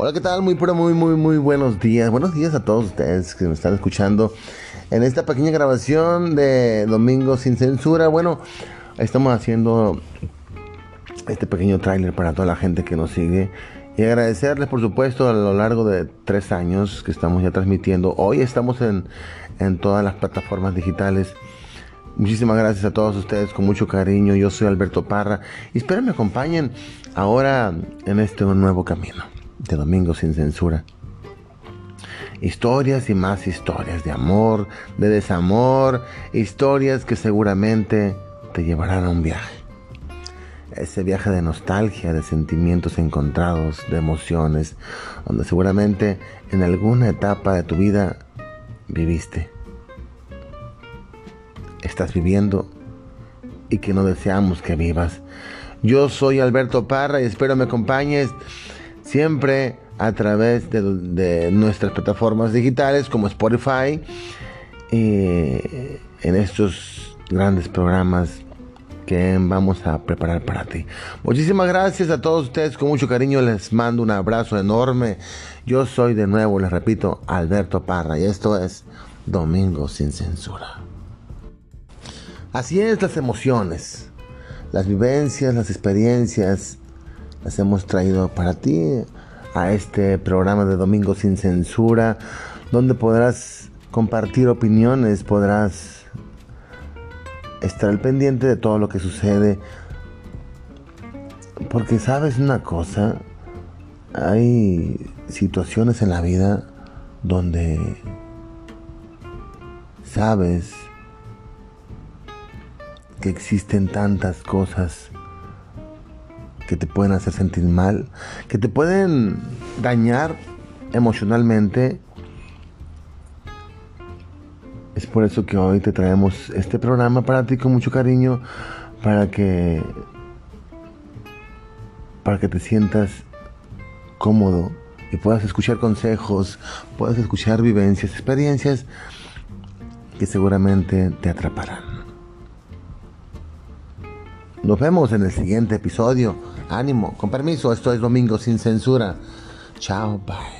Hola, ¿qué tal? Muy, pero muy, muy, muy buenos días. Buenos días a todos ustedes que me están escuchando en esta pequeña grabación de Domingo sin Censura. Bueno, estamos haciendo este pequeño tráiler para toda la gente que nos sigue. Y agradecerles, por supuesto, a lo largo de tres años que estamos ya transmitiendo. Hoy estamos en, en todas las plataformas digitales. Muchísimas gracias a todos ustedes con mucho cariño. Yo soy Alberto Parra y espero me acompañen ahora en este nuevo camino de Domingo sin Censura. Historias y más historias de amor, de desamor, historias que seguramente te llevarán a un viaje. Ese viaje de nostalgia, de sentimientos encontrados, de emociones, donde seguramente en alguna etapa de tu vida viviste. Estás viviendo y que no deseamos que vivas. Yo soy Alberto Parra y espero me acompañes siempre a través de, nuestras plataformas digitales como Spotify, en estos grandes programas que vamos a preparar para ti. Muchísimas gracias a todos ustedes, con mucho cariño les mando un abrazo enorme. Yo soy de nuevo, les repito, Alberto Parra y esto es Domingo sin Censura. Así es las emociones, las vivencias, las experiencias las hemos traído para ti a este programa de Domingo sin Censura, donde podrás compartir opiniones, podrás estar al pendiente de todo lo que sucede. Porque sabes una cosa, hay situaciones en la vida donde sabes que existen tantas cosas que te pueden hacer sentir mal, que te pueden dañar emocionalmente. Es por eso que hoy te traemos este programa para ti con mucho cariño, para que para que te sientas cómodo y puedas escuchar consejos, puedas escuchar vivencias, experiencias que seguramente te atraparán. Nos vemos en el siguiente episodio. Ánimo, con permiso, esto es Domingo sin censura. Chao, bye.